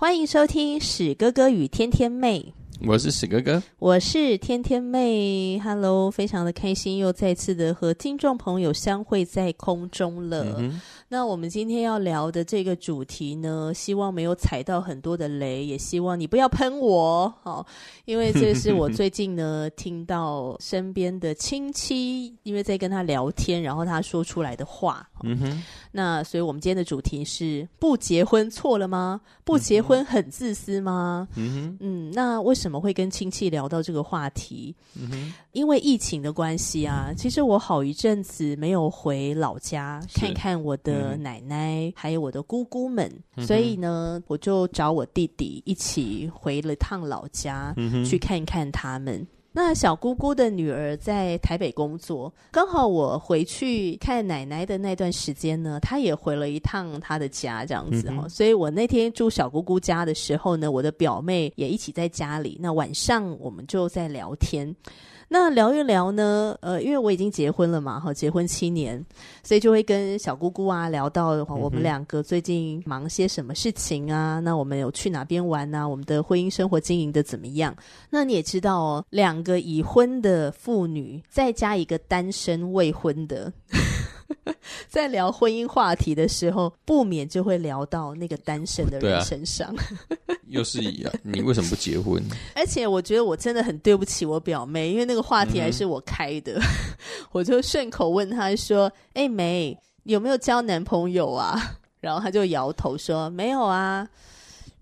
欢迎收听史哥哥与天天妹。我是史哥哥，我是天天妹。Hello，非常的开心，又再次的和听众朋友相会在空中了。嗯那我们今天要聊的这个主题呢，希望没有踩到很多的雷，也希望你不要喷我，好，因为这是我最近呢听到身边的亲戚，因为在跟他聊天，然后他说出来的话。嗯哼，那所以我们今天的主题是：不结婚错了吗？不结婚很自私吗？嗯哼，嗯，那为什么会跟亲戚聊到这个话题？嗯哼，因为疫情的关系啊，其实我好一阵子没有回老家看看我的。呃，奶奶还有我的姑姑们，嗯、所以呢，我就找我弟弟一起回了趟老家，嗯、去看看他们。那小姑姑的女儿在台北工作，刚好我回去看奶奶的那段时间呢，她也回了一趟她的家，这样子哈、嗯。所以我那天住小姑姑家的时候呢，我的表妹也一起在家里。那晚上我们就在聊天。那聊一聊呢，呃，因为我已经结婚了嘛，哈，结婚七年，所以就会跟小姑姑啊聊到的话，我们两个最近忙些什么事情啊？那我们有去哪边玩啊？我们的婚姻生活经营的怎么样？那你也知道哦，两个已婚的妇女，再加一个单身未婚的。在聊婚姻话题的时候，不免就会聊到那个单身的人身上。啊、又是一样，你为什么不结婚？而且我觉得我真的很对不起我表妹，因为那个话题还是我开的，嗯、我就顺口问她说：“哎、欸，妹，有没有交男朋友啊？”然后她就摇头说：“没有啊。”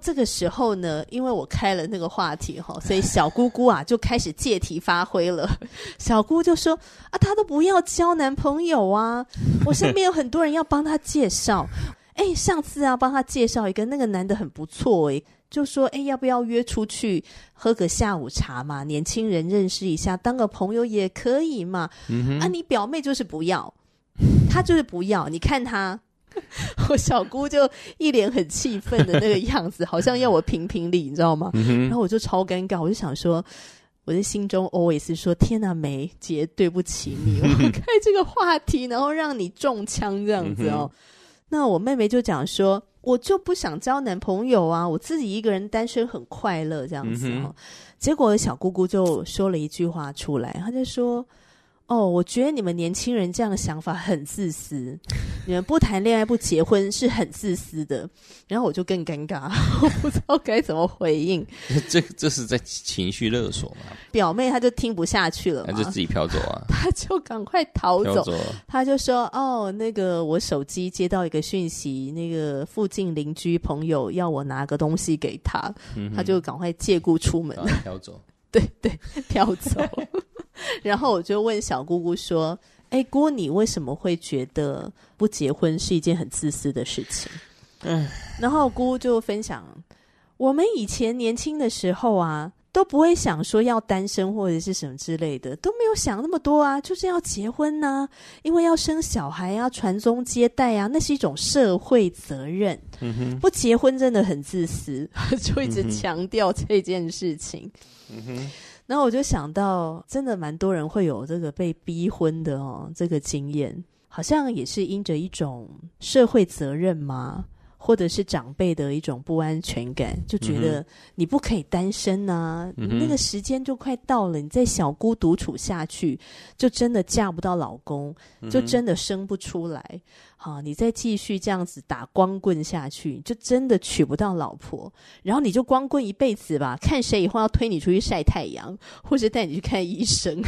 这个时候呢，因为我开了那个话题哈，所以小姑姑啊就开始借题发挥了。小姑就说：“啊，她都不要交男朋友啊，我身边有很多人要帮她介绍。哎，上次啊帮她介绍一个那个男的很不错哎，就说哎要不要约出去喝个下午茶嘛？年轻人认识一下，当个朋友也可以嘛。嗯、啊，你表妹就是不要，她就是不要。你看她。” 我小姑就一脸很气愤的那个样子，好像要我评评理，你知道吗？嗯、然后我就超尴尬，我就想说，我的心中 always 说：天哪，梅姐，对不起你，我 开这个话题，然后让你中枪这样子哦。嗯、那我妹妹就讲说，我就不想交男朋友啊，我自己一个人单身很快乐这样子哦。嗯、结果小姑姑就说了一句话出来，她就说。哦，我觉得你们年轻人这样的想法很自私，你们不谈恋爱不结婚是很自私的。然后我就更尴尬，我不知道该怎么回应。这这是在情绪勒索吗？表妹她就听不下去了，她就自己飘走啊，她就赶快逃走。走她就说：“哦，那个我手机接到一个讯息，那个附近邻居朋友要我拿个东西给他，嗯、他就赶快借故出门，飘走。对对，飘走。” 然后我就问小姑姑说：“哎，姑，你为什么会觉得不结婚是一件很自私的事情？”嗯，然后姑姑就分享：“我们以前年轻的时候啊，都不会想说要单身或者是什么之类的，都没有想那么多啊，就是要结婚呐，因为要生小孩啊，传宗接代啊，那是一种社会责任。不结婚真的很自私，就一直强调这件事情。嗯哼。”那我就想到，真的蛮多人会有这个被逼婚的哦，这个经验，好像也是因着一种社会责任吗？或者是长辈的一种不安全感，就觉得你不可以单身呐、啊，嗯、那个时间就快到了，你在小姑独处下去，就真的嫁不到老公，就真的生不出来。好、你再继续这样子打光棍下去，就真的娶不到老婆，然后你就光棍一辈子吧，看谁以后要推你出去晒太阳，或者带你去看医生。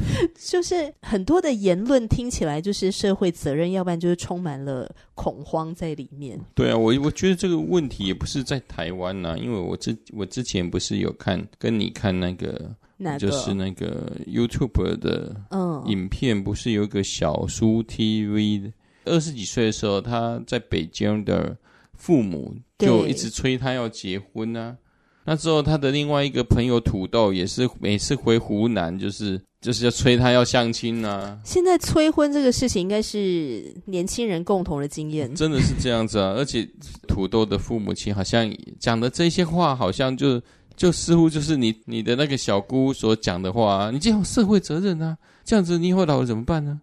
就是很多的言论听起来就是社会责任，要不然就是充满了恐慌在里面。对啊，我我觉得这个问题也不是在台湾呐、啊，因为我之我之前不是有看跟你看那个哪个？就是那个 YouTube 的嗯影片，不是有个小苏 TV？二十几岁的时候，他在北京的父母就一直催他要结婚啊。那之后，他的另外一个朋友土豆也是每次回湖南，就是就是要催他要相亲啊。现在催婚这个事情，应该是年轻人共同的经验。真的是这样子啊！而且土豆的父母亲好像讲的这些话，好像就就似乎就是你你的那个小姑所讲的话啊，你这样有社会责任啊，这样子你以后老了怎么办呢？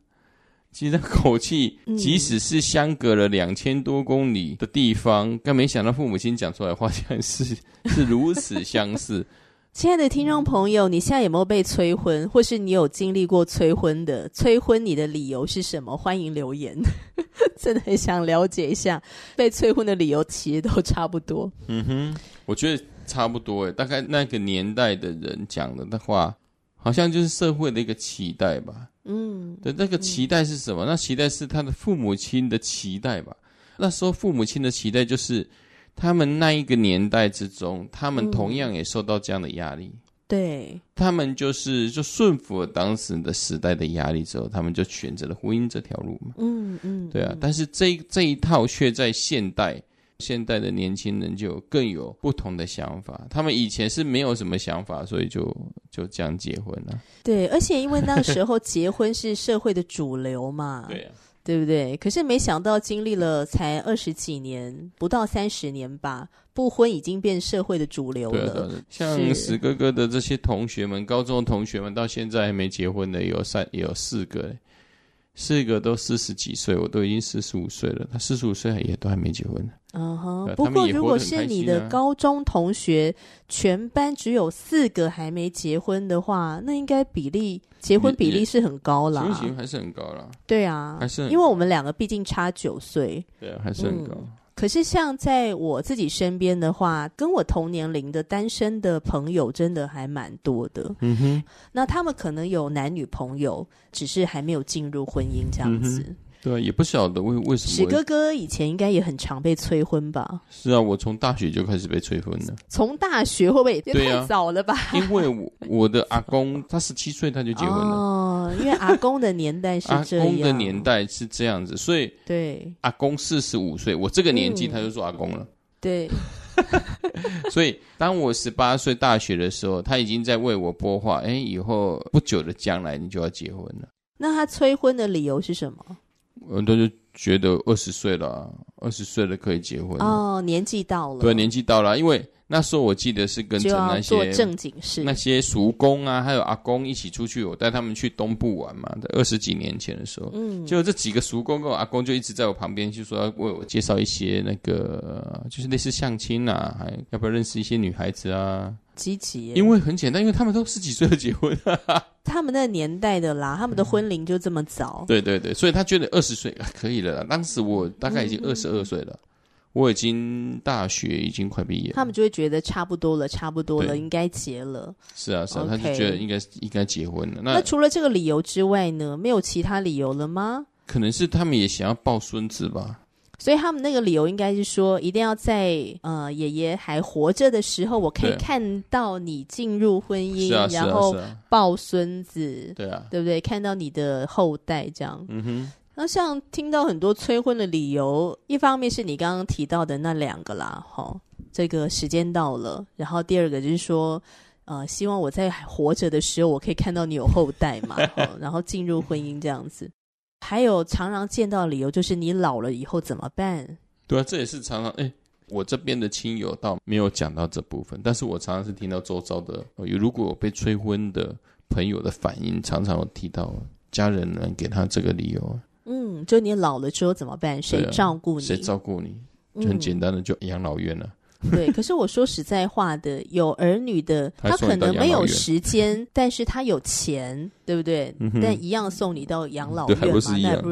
其实那口气，即使是相隔了两千多公里的地方，但、嗯、没想到父母亲讲出来的话，竟然是 是如此相似。亲爱的听众朋友，你现在有没有被催婚，或是你有经历过催婚的？催婚你的理由是什么？欢迎留言，真的很想了解一下。被催婚的理由其实都差不多。嗯哼，我觉得差不多诶，大概那个年代的人讲的的话。好像就是社会的一个期待吧，嗯，对，那个期待是什么？嗯、那期待是他的父母亲的期待吧。那时候父母亲的期待就是，他们那一个年代之中，他们同样也受到这样的压力。嗯、对，他们就是就顺服了当时的时代的压力之后，他们就选择了婚姻这条路嘛。嗯嗯，对啊。但是这这一套却在现代。现代的年轻人就更有不同的想法，他们以前是没有什么想法，所以就就这样结婚了。对，而且因为那个时候结婚是社会的主流嘛，对啊，对不对？可是没想到经历了才二十几年，不到三十年吧，不婚已经变社会的主流了。像史哥哥的这些同学们，高中同学们到现在还没结婚的有三，有四个。四个都四十几岁，我都已经四十五岁了。他四十五岁也都还没结婚。嗯哼。不过如果是你的高中同学，全班只有四个还没结婚的话，那应该比例结婚比例是很高啦。还是很高啦。对啊，还是因为我们两个毕竟差九岁。对啊，还是很高。嗯可是，像在我自己身边的话，跟我同年龄的单身的朋友，真的还蛮多的。嗯哼，那他们可能有男女朋友，只是还没有进入婚姻这样子。嗯对，也不晓得为为什么。史哥哥以前应该也很常被催婚吧？是啊，我从大学就开始被催婚了。从大学会不会也太早了吧？啊、因为我我的阿公他十七岁他就结婚了。哦，因为阿公的年代是这样。阿公的年代是这样子，所以对阿公四十五岁，我这个年纪他就做阿公了。嗯、对，所以当我十八岁大学的时候，他已经在为我播话。哎，以后不久的将来你就要结婚了。那他催婚的理由是什么？很多就觉得二十岁了，二十岁了可以结婚哦，年纪到了，对，年纪到了，因为那时候我记得是跟着那些做正经事，那些叔公啊，还有阿公一起出去，我带他们去东部玩嘛，在二十几年前的时候，嗯，就这几个叔公跟我阿公就一直在我旁边，就说要为我介绍一些那个，就是类似相亲啊，还要不要认识一些女孩子啊。积极，因为很简单，因为他们都十几岁就结婚，他们那个年代的啦，他们的婚龄就这么早。对对对，所以他觉得二十岁可以了啦。当时我大概已经二十二岁了，嗯，我已经大学已经快毕业，他们就会觉得差不多了，差不多了，应该结了。是啊，是啊.他就觉得应该应该结婚了。那，那除了这个理由之外呢，没有其他理由了吗？可能是他们也想要抱孙子吧。所以他们那个理由应该是说，一定要在呃爷爷还活着的时候，我可以看到你进入婚姻，啊、然后抱孙子，对啊，对不对？看到你的后代这样。嗯哼。那像听到很多催婚的理由，一方面是你刚刚提到的那两个啦，哈，这个时间到了，然后第二个就是说，呃，希望我在还活着的时候，我可以看到你有后代嘛，然后进入婚姻这样子。还有常常见到的理由就是你老了以后怎么办？对啊，这也是常常哎，我这边的亲友倒没有讲到这部分，但是我常常是听到周遭的有如果有被催婚的朋友的反应，常常有提到家人能给他这个理由。嗯，就你老了之后怎么办？谁照顾你？谁照顾你？就很简单的，就养老院了。嗯 对，可是我说实在话的，有儿女的，他可能没有时间，但是他有钱，对不对？嗯、但一样送你到养老院嘛，那不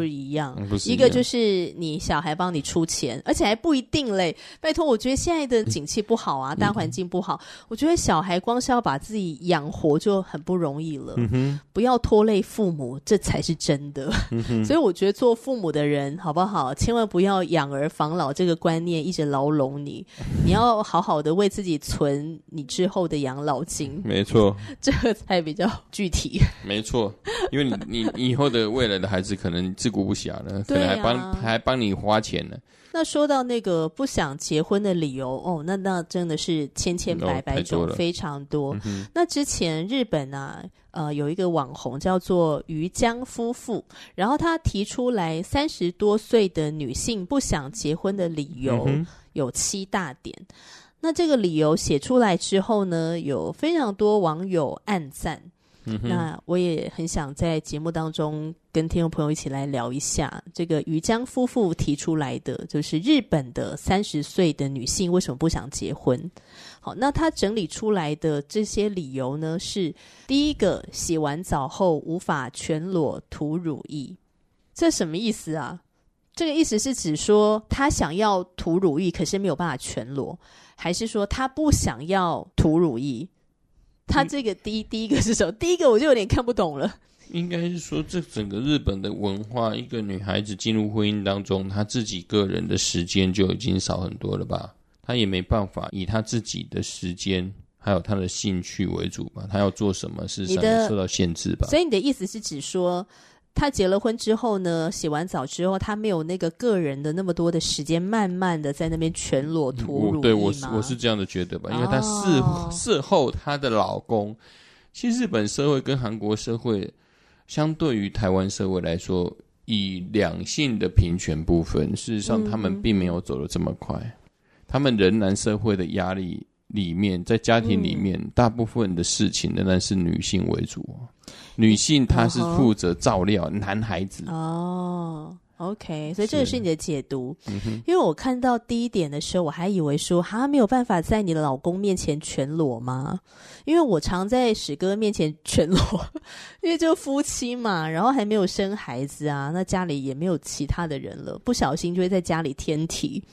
是一样？一个就是你小孩帮你出钱，而且还不一定嘞。拜托，我觉得现在的景气不好啊，大环境不好，我觉得小孩光是要把自己养活就很不容易了。嗯、不要拖累父母，这才是真的。嗯、所以我觉得做父母的人，好不好？千万不要养儿防老这个观念一直牢笼你，你要。要好好的为自己存你之后的养老金。没错，这个才比较具体。没错，因为你 你以后的未来的孩子可能自顾不暇了，可能还帮还帮你花钱呢。那说到那个不想结婚的理由哦，那那真的是千千百百种，非常多。嗯、那之前日本啊，呃，有一个网红叫做于江夫妇，然后他提出来三十多岁的女性不想结婚的理由有七大点。嗯、那这个理由写出来之后呢，有非常多网友暗赞。嗯、那我也很想在节目当中跟听众朋友一起来聊一下这个于江夫妇提出来的，就是日本的三十岁的女性为什么不想结婚？好，那他整理出来的这些理由呢，是第一个，洗完澡后无法全裸涂乳液，这什么意思啊？这个意思是指说他想要涂乳液，可是没有办法全裸，还是说他不想要涂乳液？他这个第一第一个是什么？第一个我就有点看不懂了。应该是说，这整个日本的文化，一个女孩子进入婚姻当中，她自己个人的时间就已经少很多了吧？她也没办法以她自己的时间还有她的兴趣为主吧？她要做什么事上受到限制吧？所以你的意思是指说？他结了婚之后呢，洗完澡之后，她没有那个个人的那么多的时间，慢慢的在那边全裸脱？对，我是我是这样的觉得吧，因为她事、哦、事后她的老公，其实日本社会跟韩国社会相对于台湾社会来说，以两性的平权部分，事实上他们并没有走的这么快，嗯、他们仍然社会的压力里面，在家庭里面，嗯、大部分的事情仍然是女性为主。女性她是负责照料、uh. 男孩子哦、oh,，OK，所以这个是你的解读。嗯、因为我看到第一点的时候，我还以为说他没有办法在你的老公面前全裸吗？因为我常在史哥面前全裸，因为就夫妻嘛，然后还没有生孩子啊，那家里也没有其他的人了，不小心就会在家里天体。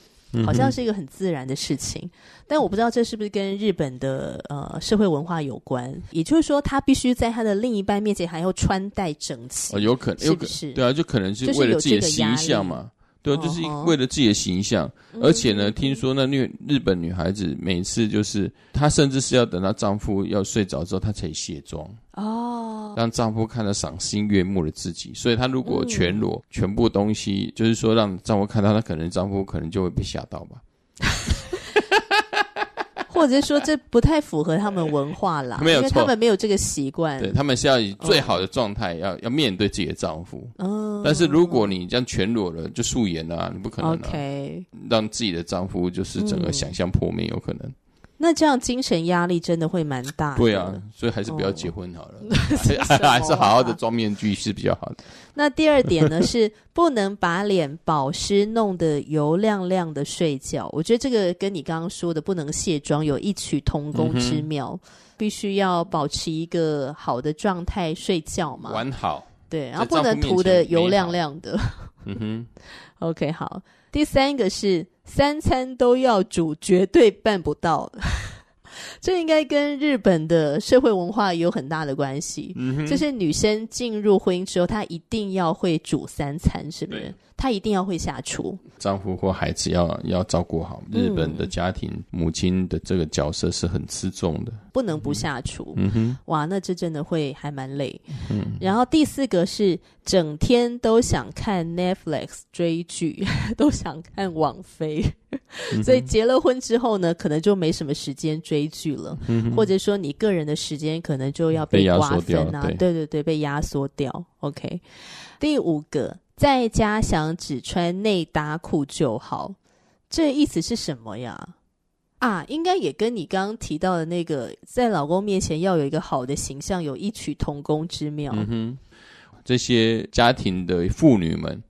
好像是一个很自然的事情，但我不知道这是不是跟日本的呃社会文化有关。也就是说，他必须在他的另一半面前还要穿戴整齐。哦，有可能，是不是？对啊，就可能是为了自己的形象嘛。对啊，就是为了自己的形象。哦、而且呢，嗯、听说那女日本女孩子每次就是她甚至是要等到丈夫要睡着之后，她才卸妆。哦，让丈夫看到赏心悦目的自己，所以她如果全裸，嗯、全部东西就是说让丈夫看到，她可能丈夫可能就会被吓到吧。或者是说这不太符合他们文化啦，没有错，因为他们没有这个习惯。对，他们是要以最好的状态，要、哦、要面对自己的丈夫。嗯，但是如果你这样全裸了，就素颜了、啊，你不可能、啊。OK，让自己的丈夫就是整个想象破灭，有可能。嗯那这样精神压力真的会蛮大的。对啊，所以还是不要结婚好了，哦、还是好好的装面具是比较好的。那第二点呢，是不能把脸保湿弄得油亮亮的睡觉。我觉得这个跟你刚刚说的不能卸妆有异曲同工之妙，嗯、必须要保持一个好的状态睡觉嘛。完好。对，然后不能涂的油亮亮的。嗯哼。OK，好。第三个是。三餐都要煮，绝对办不到。这应该跟日本的社会文化有很大的关系。就是女生进入婚姻之后，她一定要会煮三餐，是不是？她一定要会下厨，丈夫或孩子要要照顾好。日本的家庭、嗯、母亲的这个角色是很吃重的，不能不下厨。嗯哼，哇，那这真的会还蛮累。嗯，然后第四个是整天都想看 Netflix 追剧，都想看网飞，所以结了婚之后呢，可能就没什么时间追剧了，或者说你个人的时间可能就要被瓜分啊，对，对对对，被压缩掉。OK，第五个。在家想只穿内搭裤就好，这意思是什么呀？啊，应该也跟你刚刚提到的那个，在老公面前要有一个好的形象，有异曲同工之妙。嗯哼，这些家庭的妇女们，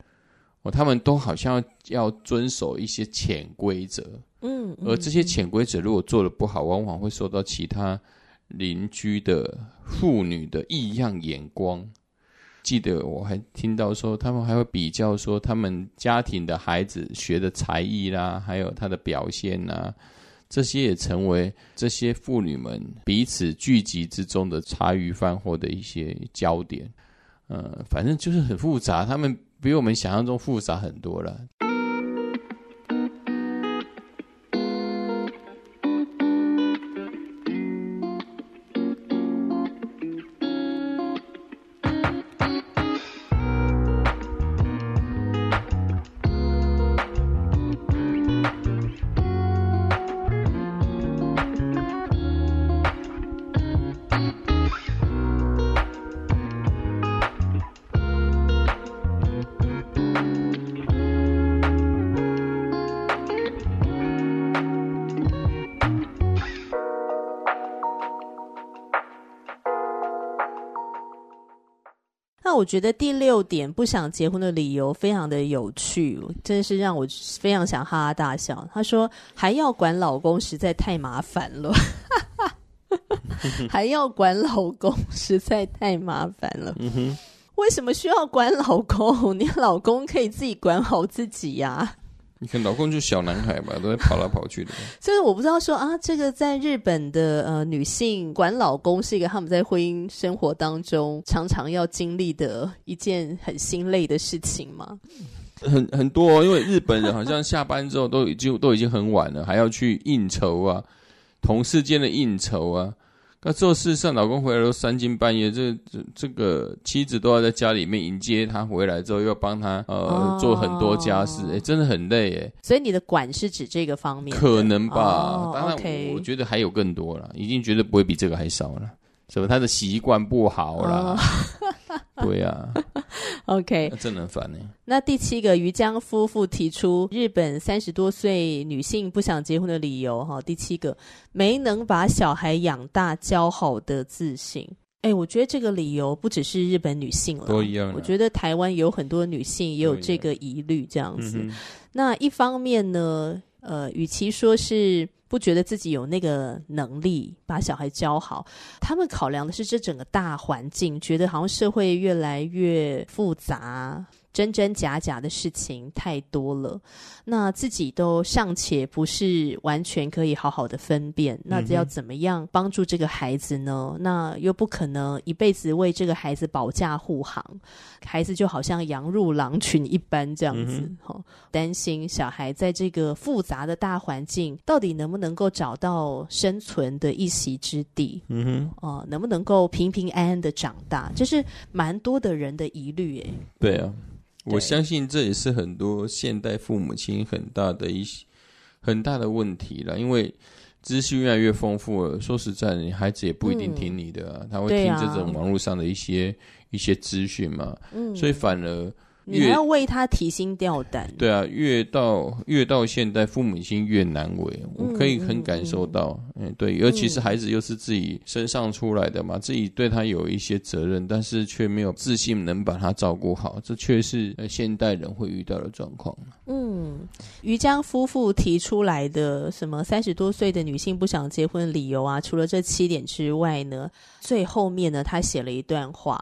哦，他们都好像要遵守一些潜规则。嗯，而这些潜规则如果做的不好，往往会受到其他邻居的妇女的异样眼光。记得我还听到说，他们还会比较说，他们家庭的孩子学的才艺啦，还有他的表现呐，这些也成为这些妇女们彼此聚集之中的茶余饭后的一些焦点。呃，反正就是很复杂，他们比我们想象中复杂很多了。我觉得第六点不想结婚的理由非常的有趣，真的是让我非常想哈哈大笑。他说还要管老公实在太麻烦了，还要管老公实在太麻烦了。嗯哼，为什么需要管老公？你老公可以自己管好自己呀、啊。你看，老公就小男孩嘛，都在跑来跑去的。所以我不知道说啊，这个在日本的呃女性管老公是一个他们在婚姻生活当中常常要经历的一件很心累的事情吗？很很多，因为日本人好像下班之后都已经都已经很晚了，还要去应酬啊，同事间的应酬啊。那做事上，老公回来都三更半夜，这这这个妻子都要在家里面迎接他回来之后，又要帮他呃、哦、做很多家事，哎，真的很累哎。所以你的管是指这个方面？可能吧，哦、当然我我觉得还有更多了，已经绝对不会比这个还少了。什么？他的习惯不好啦？哦、对呀、啊。OK，那真的很烦呢。那第七个，于江夫妇提出日本三十多岁女性不想结婚的理由，哈，第七个没能把小孩养大教好的自信。哎，我觉得这个理由不只是日本女性了，都一样。我觉得台湾有很多女性也有这个疑虑，这样子。那一方面呢，呃，与其说是。不觉得自己有那个能力把小孩教好，他们考量的是这整个大环境，觉得好像社会越来越复杂。真真假假的事情太多了，那自己都尚且不是完全可以好好的分辨，那要怎么样帮助这个孩子呢？那又不可能一辈子为这个孩子保驾护航，孩子就好像羊入狼群一般这样子。哈、嗯，担心小孩在这个复杂的大环境，到底能不能够找到生存的一席之地？嗯哼，哦、呃，能不能够平平安安的长大？这是蛮多的人的疑虑，诶，对啊。我相信这也是很多现代父母亲很大的一些很大的问题了，因为资讯越来越丰富了。说实在的，你孩子也不一定听你的啊，嗯、他会听这种网络上的一些、啊、一些资讯嘛，嗯、所以反而。你还要为他提心吊胆。对啊，越到越到现在，父母亲越难为，我可以很感受到。嗯，对，尤其是孩子又是自己身上出来的嘛，自己对他有一些责任，但是却没有自信能把他照顾好，这却是现代人会遇到的状况。嗯，于江夫妇提出来的什么三十多岁的女性不想结婚的理由啊，除了这七点之外呢，最后面呢，他写了一段话。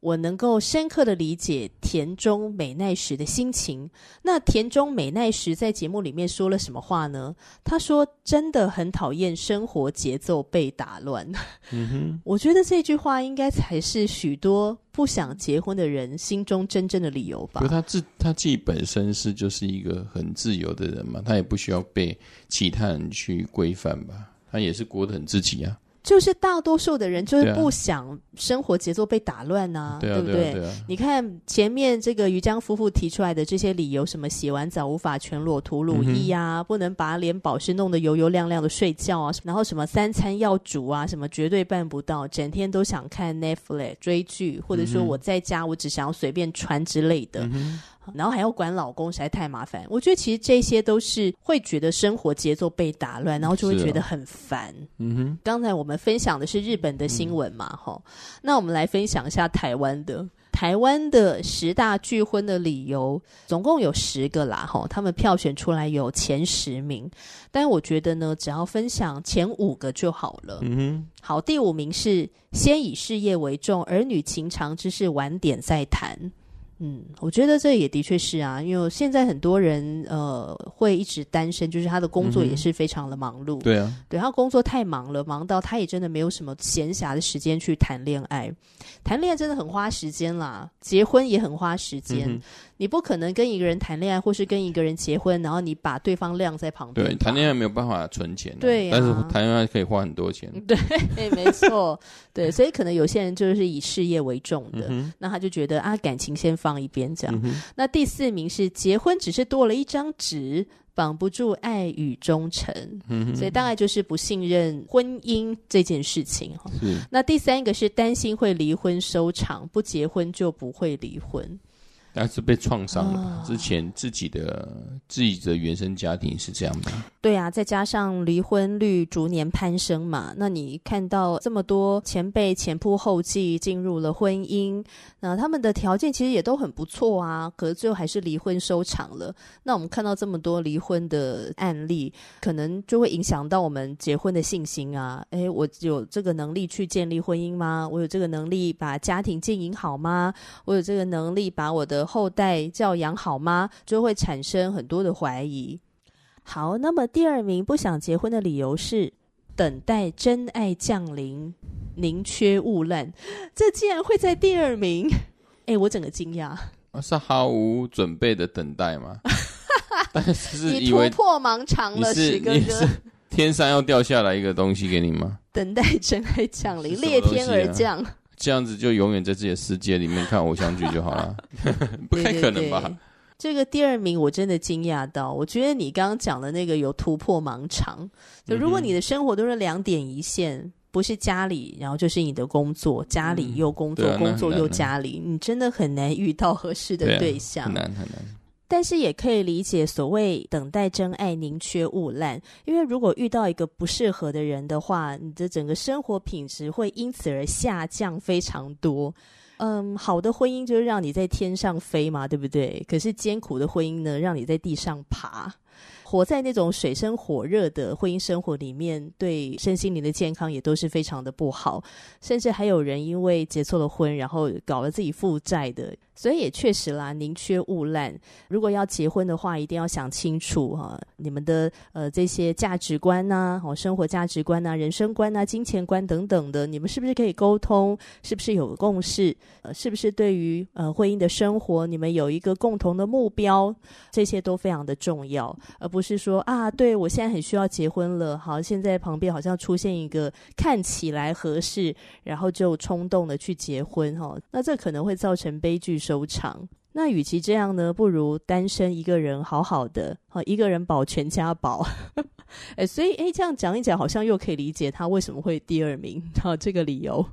我能够深刻的理解田中美奈实的心情。那田中美奈实在节目里面说了什么话呢？他说：“真的很讨厌生活节奏被打乱。”嗯哼，我觉得这句话应该才是许多不想结婚的人心中真正的理由吧。他自他自己本身是就是一个很自由的人嘛，他也不需要被其他人去规范吧，他也是过得很自己啊。就是大多数的人就是不想生活节奏被打乱呐、啊，对，啊、对不对？对啊对？啊、你看前面这个于江夫妇提出来的这些理由，什么洗完澡无法全裸涂乳液呀，嗯、不能把脸保湿弄得油油亮亮的睡觉啊，然后什么三餐要煮啊，什么绝对办不到，整天都想看 Netflix 追剧，或者说我在家我只想要随便穿之类的。嗯然后还要管老公，实在太麻烦。我觉得其实这些都是会觉得生活节奏被打乱，然后就会觉得很烦。嗯哼。刚才我们分享的是日本的新闻嘛，哈、嗯。那我们来分享一下台湾的。台湾的十大拒婚的理由，总共有十个啦，哈。他们票选出来有前十名，但我觉得呢，只要分享前五个就好了。嗯哼。好，第五名是先以事业为重，儿女情长之事晚点再谈。嗯，我觉得这也的确是啊，因为现在很多人呃会一直单身，就是他的工作也是非常的忙碌。嗯、对啊，对他工作太忙了，忙到他也真的没有什么闲暇的时间去谈恋爱。谈恋爱真的很花时间啦，结婚也很花时间。嗯你不可能跟一个人谈恋爱，或是跟一个人结婚，然后你把对方晾在旁边。对，谈恋爱没有办法存钱，对、啊，但是谈恋爱可以花很多钱。对，没错，对，所以可能有些人就是以事业为重的，嗯、那他就觉得啊，感情先放一边这样。嗯、那第四名是结婚只是多了一张纸，绑不住爱与忠诚，嗯、所以大概就是不信任婚姻这件事情哈。是那第三个是担心会离婚收场，不结婚就不会离婚。但是被创伤了。之前自己的自己的原生家庭是这样的。对啊，再加上离婚率逐年攀升嘛，那你看到这么多前辈前仆后继进入了婚姻，那他们的条件其实也都很不错啊，可是最后还是离婚收场了。那我们看到这么多离婚的案例，可能就会影响到我们结婚的信心啊。诶，我有这个能力去建立婚姻吗？我有这个能力把家庭经营好吗？我有这个能力把我的后代教养好吗？就会产生很多的怀疑。好，那么第二名不想结婚的理由是等待真爱降临，宁缺毋滥。这竟然会在第二名？哎，我整个惊讶。是毫无准备的等待吗？但是以为你突破盲肠了，史哥哥。天上要掉下来一个东西给你吗？等待真爱降临，裂天而降。这样子就永远在自己的世界里面看偶像剧就好了，不太可能吧？对对对，这个第二名我真的惊讶到，我觉得你刚刚讲的那个有突破盲肠。就如果你的生活都是两点一线，不是家里，然后就是你的工作，家里又工作，嗯啊、工作又家里，你真的很难遇到合适的对象，很难很难。但是也可以理解所谓等待真爱宁缺毋滥，因为如果遇到一个不适合的人的话，你的整个生活品质会因此而下降非常多。嗯，好的婚姻就是让你在天上飞嘛，对不对？可是艰苦的婚姻呢，让你在地上爬。活在那种水深火热的婚姻生活里面，对身心灵的健康也都是非常的不好，甚至还有人因为结错了婚，然后搞了自己负债的。所以也确实啦，宁缺毋滥。如果要结婚的话，一定要想清楚哈、你们的呃这些价值观呐、啊，哦，生活价值观呐、啊，人生观呐、啊，金钱观等等的，你们是不是可以沟通？是不是有共识？呃，是不是对于呃婚姻的生活，你们有一个共同的目标？这些都非常的重要，而不是说啊，对我现在很需要结婚了，好，现在旁边好像出现一个看起来合适，然后就冲动的去结婚哈、哦，那这可能会造成悲剧。收场。那与其这样呢，不如单身一个人好好的，好一个人保全家保。哎，所以哎，这样讲一讲，好像又可以理解他为什么会第二名。好，这个理由。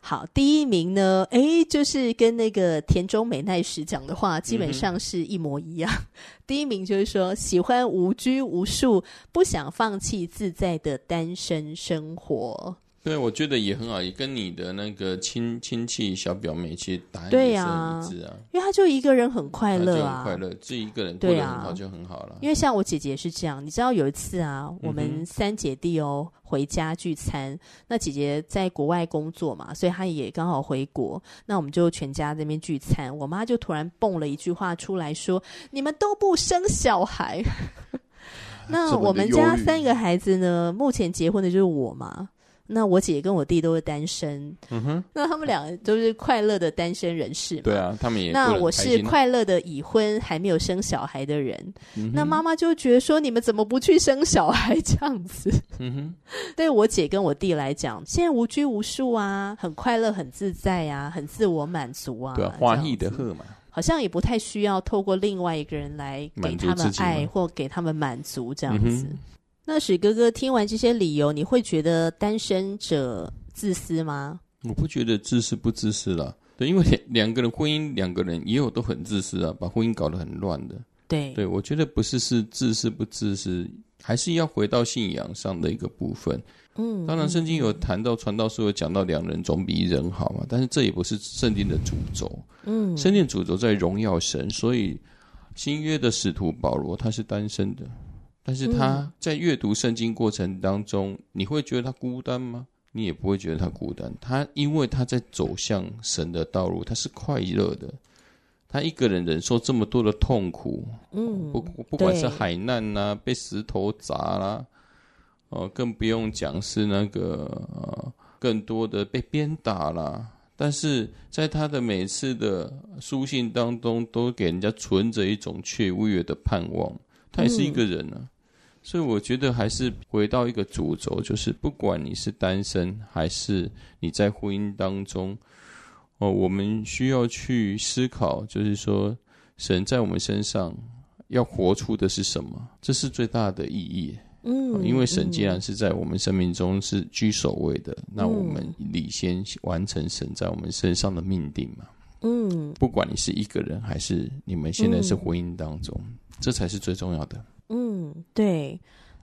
好，第一名呢，哎，就是跟那个田中美奈实讲的话基本上是一模一样。嗯、第一名就是说，喜欢无拘无束，不想放弃自在的单身生活。对，我觉得也很好，也跟你的那个亲亲戚小表妹其实答案也是一致啊，因为她就一个人很快乐啊，很快乐，自己一个人过得很好就很好了。因为像我姐姐是这样，你知道有一次啊，我们三姐弟哦回家聚餐，嗯、那姐姐在国外工作嘛，所以她也刚好回国，那我们就全家在那边聚餐，我妈就突然蹦了一句话出来说：“你们都不生小孩。” 那我们家三个孩子呢，目前结婚的就是我嘛。那我姐跟我弟都是单身，嗯哼，那他们两个都是快乐的单身人士嘛。对啊，他们也。那我是快乐的已婚还没有生小孩的人。嗯、那妈妈就觉得说，你们怎么不去生小孩这样子？嗯哼，对我姐跟我弟来讲，现在无拘无束啊，很快乐，很自在啊，很自我满足啊。对啊，花艺的贺嘛，好像也不太需要透过另外一个人来给他们爱或给他们满足这样子。嗯那史哥哥听完这些理由，你会觉得单身者自私吗？我不觉得自私不自私啦，对，因为两两个人婚姻，两个人也有都很自私啊，把婚姻搞得很乱的。对，对我觉得不是是自私不自私，还是要回到信仰上的一个部分。嗯，当然圣经有谈到传道书有讲到两人总比一人好嘛，但是这也不是圣经的主轴。嗯，圣经主轴在荣耀神，所以新约的使徒保罗他是单身的。但是他在阅读圣经过程当中，嗯，你会觉得他孤单吗？你也不会觉得他孤单。他因为他在走向神的道路，他是快乐的。他一个人忍受这么多的痛苦，嗯，不不管是海难呐、啊，被石头砸啦，哦，更不用讲是那个呃，更多的被鞭打啦。但是在他的每次的书信当中，都给人家存着一种雀跃的盼望。他也是一个人呢、啊。嗯所以我觉得还是回到一个主轴，就是不管你是单身还是你在婚姻当中，哦，我们需要去思考，就是说神在我们身上要活出的是什么，这是最大的意义。嗯，因为神既然是在我们生命中是居首位的，那我们理先完成神在我们身上的命定嘛。嗯，不管你是一个人还是你们现在是婚姻当中，嗯、这才是最重要的。嗯，对。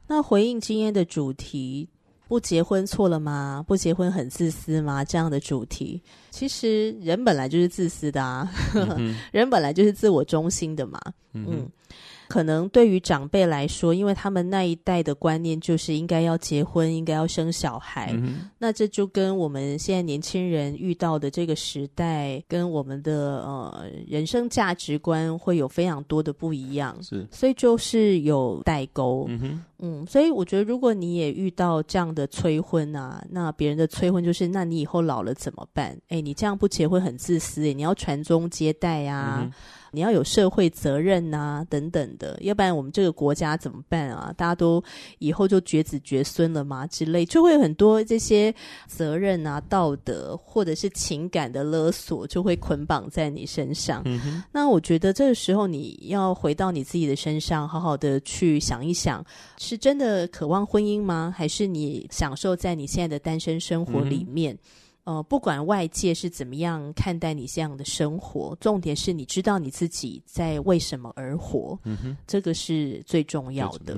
那回应今天的主题，不结婚错了吗？不结婚很自私吗？这样的主题，其实人本来就是自私的啊，嗯、人本来就是自我中心的嘛。嗯。嗯可能对于长辈来说，因为他们那一代的观念就是应该要结婚，应该要生小孩。嗯、那这就跟我们现在年轻人遇到的这个时代，跟我们的呃人生价值观会有非常多的不一样。是，所以就是有代沟。嗯哼，嗯，所以我觉得，如果你也遇到这样的催婚啊，那别人的催婚就是，那你以后老了怎么办？哎，你这样不结婚很自私，哎，你要传宗接代啊。嗯你要有社会责任呐、啊，等等的，要不然我们这个国家怎么办啊？大家都以后就绝子绝孙了吗？之类，就会有很多这些责任啊、道德或者是情感的勒索，就会捆绑在你身上。嗯。那我觉得这个时候你要回到你自己的身上，好好的去想一想，是真的渴望婚姻吗？还是你享受在你现在的单身生活里面？嗯呃，不管外界是怎么样看待你这样的生活，重点是你知道你自己在为什么而活，嗯哼，这个是最重要的。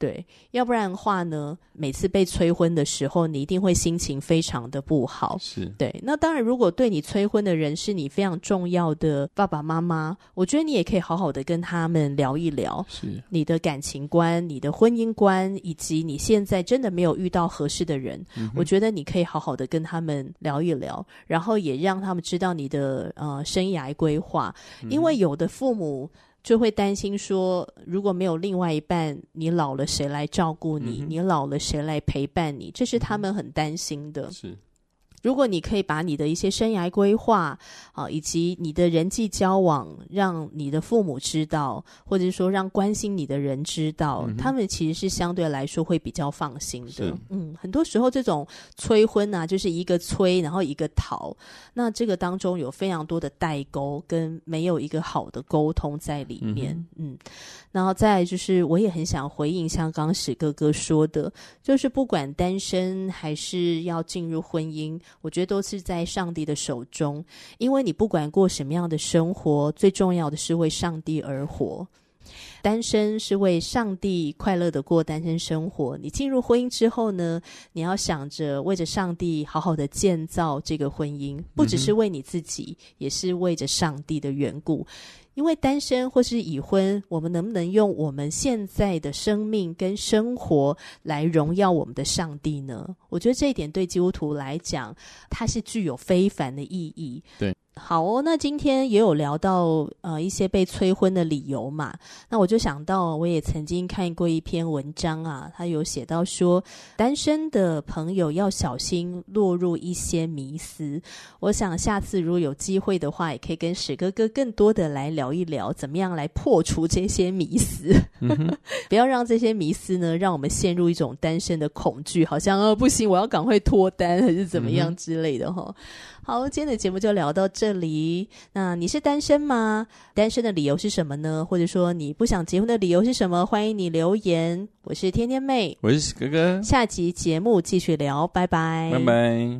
对，要不然的话呢，每次被催婚的时候，你一定会心情非常的不好。是对。那当然，如果对你催婚的人是你非常重要的爸爸妈妈，我觉得你也可以好好的跟他们聊一聊，是你的感情观、你的婚姻观，以及你现在真的没有遇到合适的人，嗯、我觉得你可以好好的跟他们聊一聊，然后也让他们知道你的呃生涯规划，因为有的父母。就会担心说，如果没有另外一半，你老了谁来照顾你？嗯、你老了谁来陪伴你？这是他们很担心的。是。如果你可以把你的一些生涯规划啊，以及你的人际交往，让你的父母知道，或者说让关心你的人知道，嗯、他们其实是相对来说会比较放心的。嗯，很多时候这种催婚啊，就是一个催，然后一个逃，那这个当中有非常多的代沟，跟没有一个好的沟通在里面。嗯，嗯，然后再来就是，我也很想回应像刚刚史哥哥说的，就是不管单身还是要进入婚姻。我觉得都是在上帝的手中，因为你不管过什么样的生活，最重要的是为上帝而活。单身是为上帝快乐的过单身生活。你进入婚姻之后呢，你要想着为着上帝好好的建造这个婚姻，不只是为你自己，嗯、也是为着上帝的缘故。因为单身或是已婚，我们能不能用我们现在的生命跟生活来荣耀我们的上帝呢？我觉得这一点对基督徒来讲，它是具有非凡的意义。对。好哦，那今天也有聊到呃一些被催婚的理由嘛，那我就想到我也曾经看过一篇文章啊，他有写到说单身的朋友要小心落入一些迷思。我想下次如果有机会的话，也可以跟史哥哥更多的来聊一聊，怎么样来破除这些迷思，嗯、不要让这些迷思呢让我们陷入一种单身的恐惧，好像哦不行，我要赶快脱单还是怎么样之类的哈。嗯好，今天的节目就聊到这里。那你是单身吗？单身的理由是什么呢？或者说你不想结婚的理由是什么？欢迎你留言。我是天天妹，我是哥哥。下集节目继续聊，拜拜，拜拜。